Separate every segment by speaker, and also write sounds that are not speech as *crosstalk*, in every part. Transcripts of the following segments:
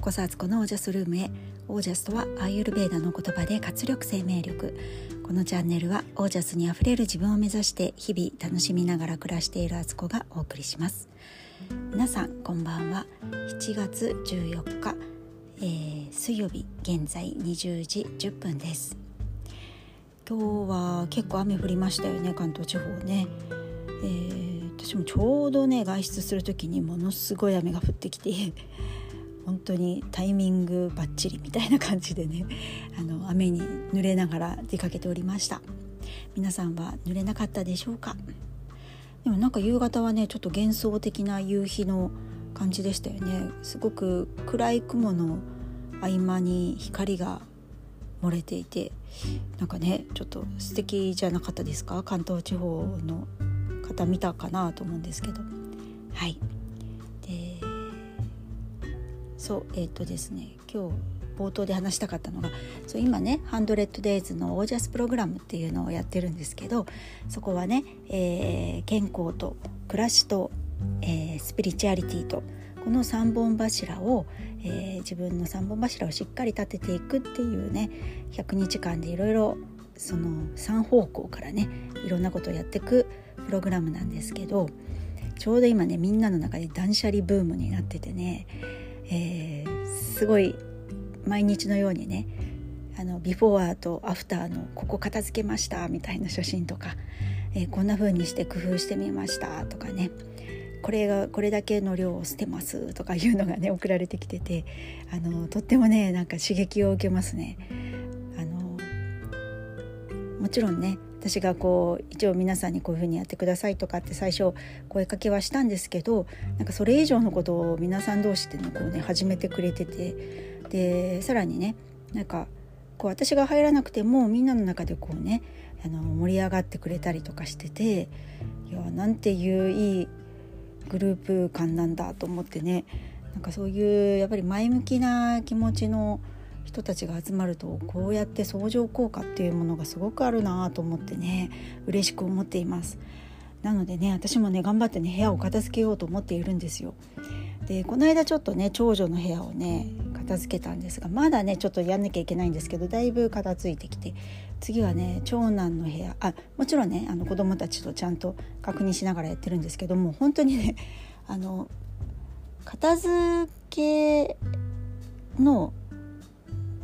Speaker 1: うこそアツコのオージャスルームへ。オージャスとはアーユルベーダの言葉で活力生命力。このチャンネルはオージャスにあふれる自分を目指して日々楽しみながら暮らしているアツコがお送りします。皆さんこんばんは。7月14日、えー、水曜日現在20時10分です。今日は結構雨降りましたよね関東地方ね、えー、私もちょうどね外出する時にものすごい雨が降ってきて。本当にタイミングバッチリみたいな感じでね *laughs* あの雨に濡れながら出かけておりました。皆さんは濡れなかったでしょうか？でもなんか夕方はねちょっと幻想的な夕日の感じでしたよね。すごく暗い雲の合間に光が漏れていてなんかねちょっと素敵じゃなかったですか？関東地方の方見たかなと思うんですけど。はい。そうえっ、ー、とですね今日冒頭で話したかったのがそう今ね「ハンドレッドデイズのオージャスプログラムっていうのをやってるんですけどそこはね、えー、健康と暮らしと、えー、スピリチュアリティとこの3本柱を、えー、自分の3本柱をしっかり立てていくっていうね100日間でいろいろその3方向からねいろんなことをやっていくプログラムなんですけどちょうど今ねみんなの中で断捨離ブームになっててねえー、すごい毎日のようにねあのビフォーとアフターのここ片付けましたみたいな写真とか、えー、こんな風にして工夫してみましたとかねこれがこれだけの量を捨てますとかいうのがね *laughs* 送られてきててあのとってもねなんか刺激を受けますね。あのもちろんね私がこう一応皆さんにこういうふうにやってくださいとかって最初声かけはしたんですけどなんかそれ以上のことを皆さん同士でのこうね始めてくれててでさらにねなんかこう私が入らなくてもみんなの中でこうねあの盛り上がってくれたりとかしてていやなんていういいグループ感なんだと思ってねなんかそういうやっぱり前向きな気持ちの人たちが集まるとこうやって相乗効果っていうものがすごくあるなと思ってね嬉しく思っています。なのでね私もね頑張ってね部屋を片付けようと思っているんですよ。でこの間ちょっとね長女の部屋をね片付けたんですがまだねちょっとやんなきゃいけないんですけどだいぶ片付いてきて次はね長男の部屋あもちろんねあの子供たちとちゃんと確認しながらやってるんですけども本当にねあの片付けの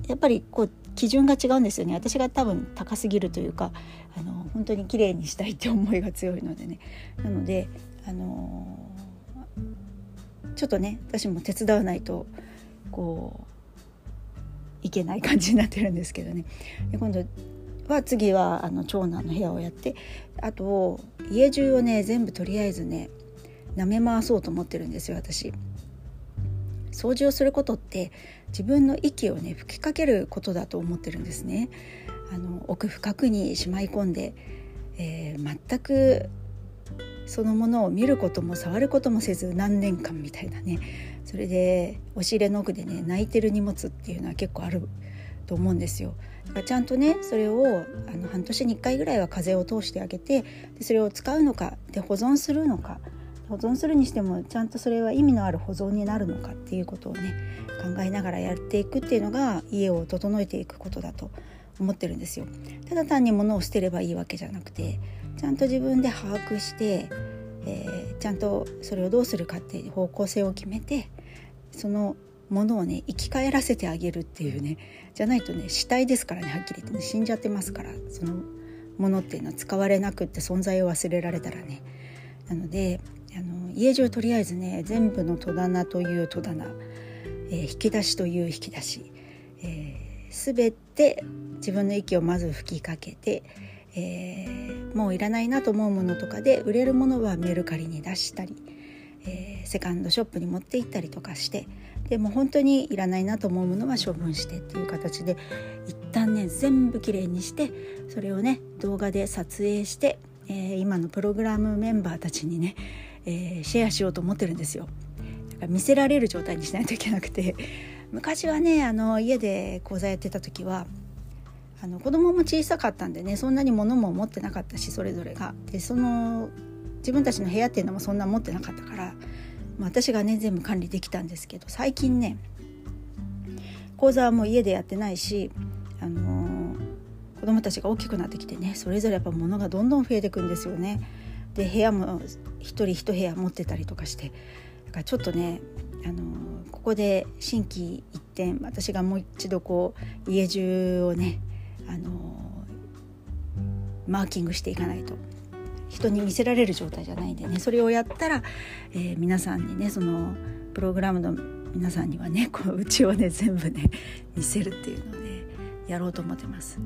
Speaker 1: やっぱりこう基準が違うんですよね。私が多分高すぎるというかあの本当に綺麗にしたいって思いが強いのでね。なのであのちょっとね私も手伝わないとこういけない感じになってるんですけどね。で今度は次はあの長男の部屋をやってあと家中をね全部とりあえずね舐め回そうと思ってるんですよ私。掃除をすることって自分の息をね吹きかけることだと思ってるんですね。あの奥深くにしまい込んで、えー、全くそのものを見ることも触ることもせず何年間みたいなねそれで押し入れの奥でね泣いてる荷物っていうのは結構あると思うんですよ。だからちゃんとねそれをあの半年に1回ぐらいは風を通してあげてでそれを使うのかで保存するのか保存するにしてもちゃんとそれは意味のある保存になるのかっていうことをね考えながらやっていくっていうのが家を整えていくことだと思ってるんですよ。ただ単に物を捨てればいいわけじゃなくてちゃんと自分で把握して、えー、ちゃんとそれをどうするかっていう方向性を決めてそのものをね生き返らせてあげるっていうねじゃないとね死体ですからねはっきり言ってね死んじゃってますからそのものっていうのは使われなくって存在を忘れられたらねなのであの家中とりあえずね全部の戸棚という戸棚、えー、引き出しという引き出し、えー、全て自分の息をまず吹きかけて、えー、もういらないなと思うものとかで売れるものはメルカリに出したり、えー、セカンドショップに持って行ったりとかしてでも本当にいらないなと思うものは処分してっていう形で一旦ね全部きれいにしてそれをね動画で撮影して、えー、今のプログラムメンバーたちにねえー、シェアしようと思ってるんですよ。だから見せられる状態にしないといけなくて昔はねあの家で講座やってた時はあの子供も小さかったんでねそんなに物も持ってなかったしそれぞれが。でその自分たちの部屋っていうのもそんな持ってなかったから、まあ、私がね全部管理できたんですけど最近ね講座はもう家でやってないし、あのー、子どもたちが大きくなってきてねそれぞれやっぱ物がどんどん増えてくんですよね。で部屋も一人一部屋持ってたりとかしてだからちょっとね、あの、ここで心機一転私がもう一度こう家中をね、あの、マーキングしていかないと人に見せられる状態じゃないんでねそれをやったら、えー、皆さんにねそのプログラムの皆さんにはねこううちをね全部ね見せるっていうのをねやろうと思ってます。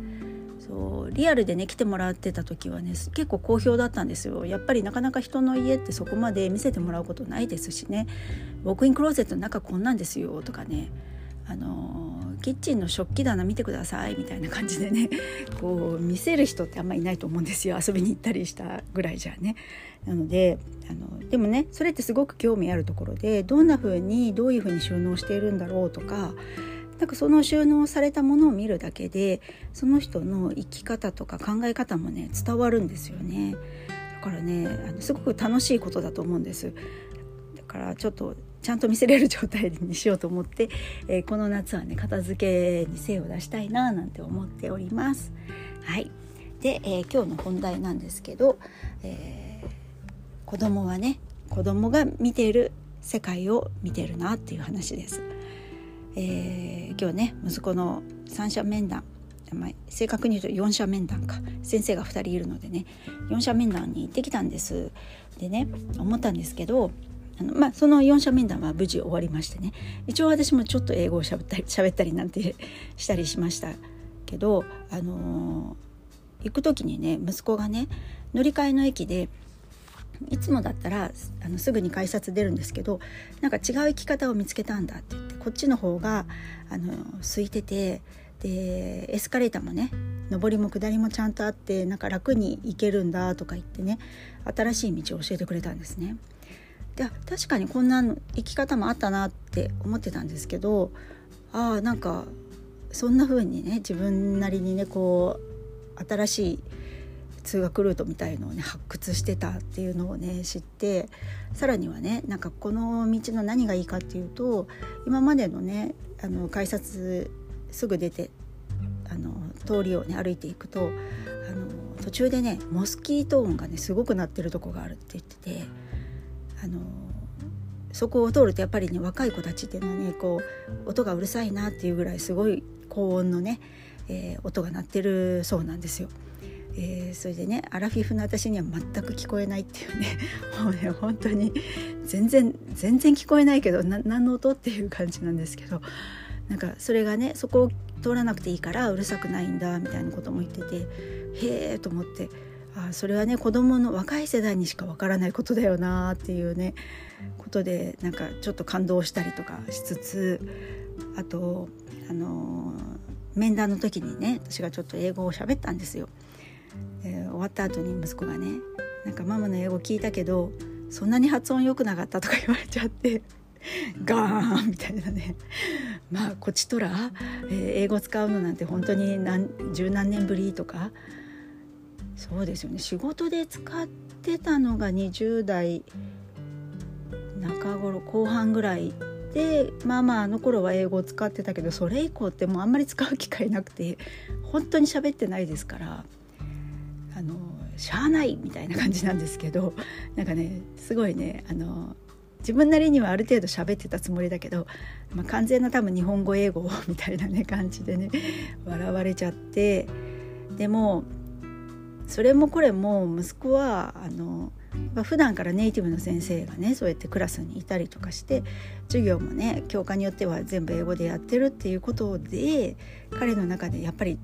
Speaker 1: そうリアルでね来てもらってた時はね結構好評だったんですよ。やっぱりなかなか人の家ってそこまで見せてもらうことないですしね。ウォークインクローゼットの中こんなんですよとかね。あのキッチンの食器棚見てくださいみたいな感じでね *laughs* こう見せる人ってあんまりいないと思うんですよ。遊びに行ったりしたぐらいじゃね。なのであのでもねそれってすごく興味あるところでどんな風にどういう風に収納しているんだろうとかなんかその収納されたものを見るだけでその人の生き方とか考え方もね伝わるんですよね。だからねあのすごく楽しいことだと思うんです。だからちょっとちゃんと見せれる状態にしようと思って、えー、この夏はね片付けに精を出したいななんて思っております。はいで、えー、今日の本題なんですけど、えー、子供はね子供が見ている世界を見てるなっていう話です。えー、今日ね息子の三者面談、正確に言うと4者面談か。先生が2人いるのでね4者面談に行ってきたんです。でね思ったんですけどあのまあ、その4者面談は無事終わりましてね。一応私もちょっと英語をしゃべったり喋ったりなんて *laughs* したりしましたけど、あのー、行く時にね息子がね乗り換えの駅でいつもだったらあのすぐに改札出るんですけどなんか違う生き方を見つけたんだって言ってこっちの方があの空いててでエスカレーターもね上りも下りもちゃんとあってなんか楽に行けるんだとか言ってね新しい道を教えてくれたんですね。で確かにこんな生き方もあったなって思ってたんですけどああなんかそんな風にね自分なりにねこう新しい通学ルートみたいのをね発掘してたっていうのをね知ってさらにはねなんかこの道の何がいいかっていうと今までのねあの改札すぐ出てあの通りをね歩いていくとあの途中でねモスキート音がねすごく鳴ってるとこがあるって言ってて。あのそこを通るとやっぱりね若い子たちっていうのはねこう音がうるさいなっていうぐらいすごい高音のね、えー、音が鳴ってるそうなんですよ。えー、それでねアラフィフの私には全く聞こえないっていうね *laughs* もうね本当に全然全然聞こえないけど何の音っていう感じなんですけどなんかそれがねそこを通らなくていいからうるさくないんだみたいなことも言っててへえと思ってあそれはね子どもの若い世代にしかわからないことだよなっていうねことでなんかちょっと感動したりとかしつつあとあの面談の時にね私がちょっと英語を喋ったんですよ。で終わった後に息子がね「なんかママの英語聞いたけどそんなに発音良くなかった」とか言われちゃって。ガーンみたいなね。まあこっちとら、えー、英語使うのなんて本当に何十何年ぶりとか。そうですよね。仕事で使ってたのが20代中頃後半ぐらいでまあまああの頃は英語を使ってたけどそれ以降ってもうあんまり使う機会なくて本当に喋ってないですからあのしゃあないみたいな感じなんですけど *laughs* なんかねすごいねあの自分なりにはある程度喋ってたつもりだけど、まあ、完全な多分日本語英語 *laughs* みたいなね感じでね笑われちゃってでもそれもこれも息子はあの普段からネイティブの先生がねそうやってクラスにいたりとかして授業もね教科によっては全部英語でやってるっていうことで彼の中でやっぱり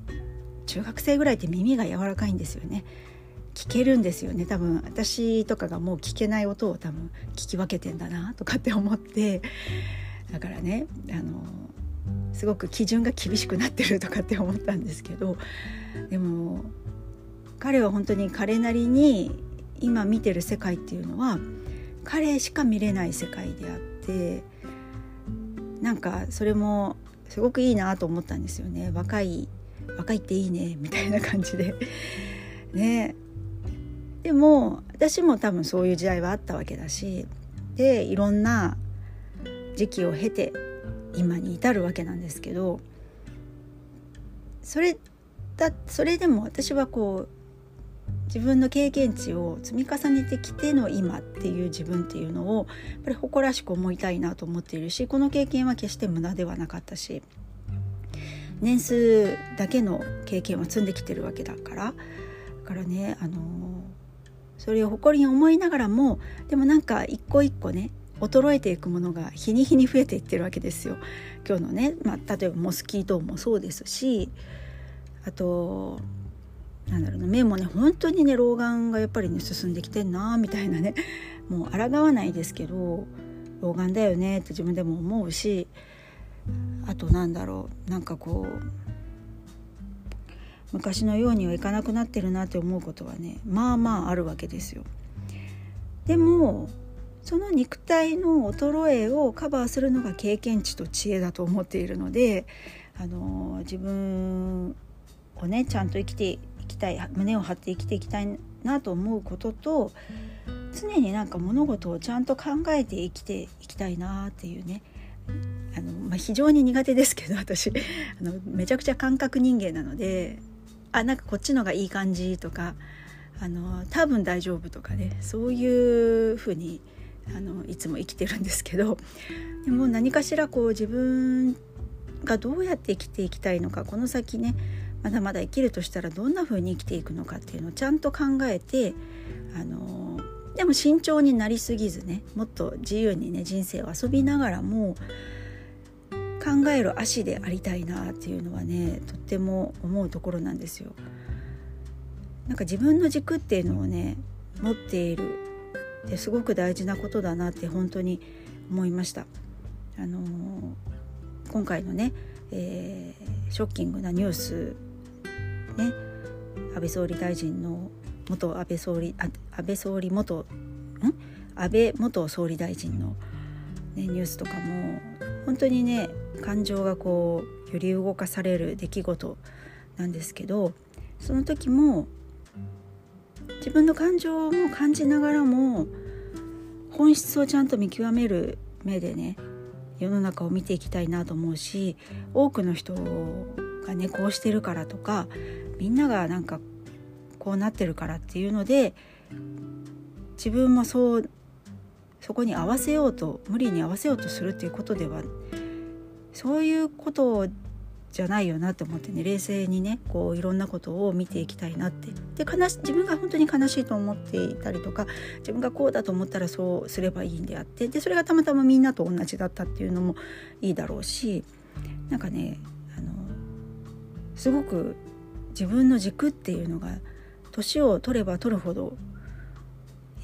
Speaker 1: 中学生ぐらいって耳が柔らかいんですよね。聞けるんですよね。多分私とかがもう聞けない音を多分聞き分けてんだなとかって思って。だからねあのすごく基準が厳しくなってるとかって思ったんですけど。でも彼は本当に彼なりに今見てる世界っていうのは彼しか見れない世界であってなんかそれもすごくいいなと思ったんですよね。若い若いっていいねみたいな感じで。ね。でも私も多分そういう時代はあったわけだしでいろんな時期を経て今に至るわけなんですけどそれだそれでも私はこう自分の経験値を積み重ねてきての今っていう自分っていうのをやっぱり誇らしく思いたいなと思っているしこの経験は決して無駄ではなかったし年数だけの経験は積んできてるわけだからだからねあのそれを誇りに思いながらもでもなんか一個一個ね衰えていくものが日に日に増えていってるわけですよ。今日のね、まあ、例えばモスキートもそうですしあとなんだろうな目もね本当にね老眼がやっぱりね進んできてんなみたいなねもう抗わないですけど老眼だよねって自分でも思うしあとなんだろうなんかこう昔のようにはいかなくなってるなって思うことはねまあまああるわけですよ。でもその肉体の衰えをカバーするのが経験値と知恵だと思っているのであの自分をねちゃんと生きていきたい胸を張って生きていきたいなと思うことと常になんか物事をちゃんと考えて生きていきたいなっていうね、まあ、非常に苦手ですけど私。*laughs* あのめちゃくちゃ感覚人間なのであなんかこっちのがいい感じとかあの多分大丈夫とかねそういうふうにあのいつも生きてるんですけどでも何かしらこう自分がどうやって生きていきたいのかこの先ねまだまだ生きるとしたらどんな風に生きていくのかっていうのをちゃんと考えてあのでも慎重になりすぎずねもっと自由にね人生を遊びながらも考える足でありたいなっていうのはねとっても思うところなんですよ。なんか自分の軸っていうのをね持っているってすごく大事なことだなって本当に思いました。あのー、今回のね、えー、ショッキングなニュースね安倍総理大臣の元安倍総理安倍総理元ん？安倍元総理大臣の、ね、ニュースとかも本当にね感情がこう揺り動かされる出来事なんですけどその時も自分の感情も感じながらも本質をちゃんと見極める目でね世の中を見ていきたいなと思うし多くの人がねこうしてるからとかみんながなんかこうなってるからっていうので自分もそうそこに合わせようと無理に合わせようとするっていうことではそういうことじゃないよなと思ってね冷静にねこういろんなことを見ていきたいなって。で悲し自分が本当に悲しいと思っていたりとか自分がこうだと思ったらそうすればいいんであって。でそれがたまたまみんなと同じだったっていうのもいいだろうしなんかねあのすごく自分の軸っていうのが年を取れば取るほど、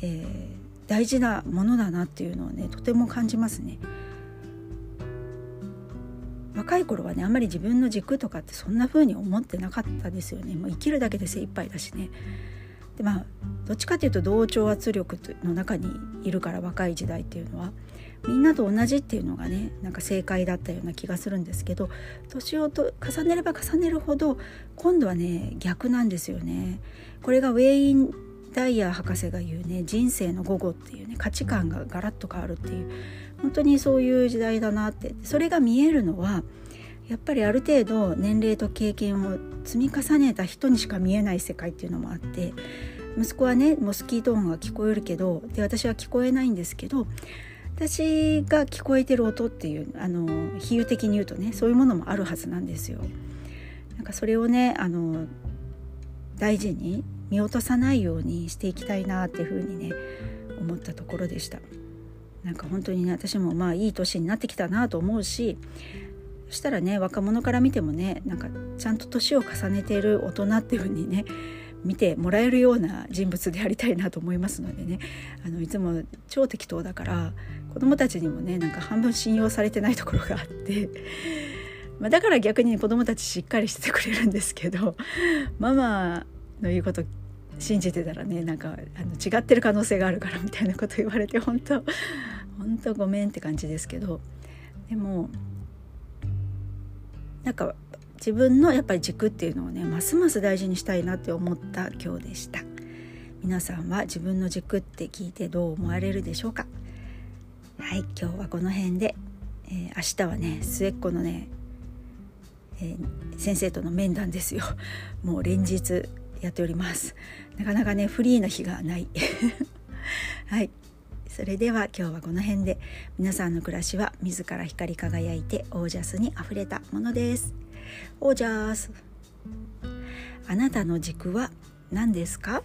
Speaker 1: えー、大事なものだなっていうのをねとても感じますね。若い頃はねあんまり自分の軸とかってそんな風に思ってなかったですよねもう生きるだけで精一杯だしねでまあどっちかっていうと同調圧力の中にいるから若い時代っていうのはみんなと同じっていうのがねなんか正解だったような気がするんですけど年をと重ねれば重ねるほど今度はね逆なんですよね。これがウェイン・ダイヤー博士が言うね人生の午後っていうね価値観がガラッと変わるっていう本当にそういう時代だなってそれが見えるのはやっぱりある程度年齢と経験を積み重ねた人にしか見えない世界っていうのもあって息子はねモスキート音が聞こえるけどで私は聞こえないんですけど私が聞こえてる音っていうあの比喩的に言うとねそういうものもあるはずなんですよ。なんかそれをねあの大事に見落とさないようにしていきたいなっていうふうにね思ったところでした。なんか本当にね私もまあいい年になってきたなと思うしそしたらね若者から見てもねなんかちゃんと年を重ねている大人っていうふうにね見てもらえるような人物でありたいなと思いますのでねあのいつも超適当だから子供たちにもねなんか半分信用されてないところがあって、まあ、だから逆に子供たちしっかりしててくれるんですけどママの言うこと信じてたらねなんかあの違ってる可能性があるからみたいなこと言われて本当本当ごめんって感じですけどでもなんか自分のやっぱり軸っていうのをねますます大事にしたいなって思った今日でした。皆さんは自分の軸って聞いてどう思われるでしょうか？はい今日はこの辺で、えー、明日はね末っ子のね、えー、先生との面談ですよ。もう連日やっております。なかなかねフリーの日がない。*laughs* はい。それでは今日はこの辺で。皆さんの暮らしは自ら光り輝いてオージャスにあふれたものです。オージャス。あなたの軸は何ですか？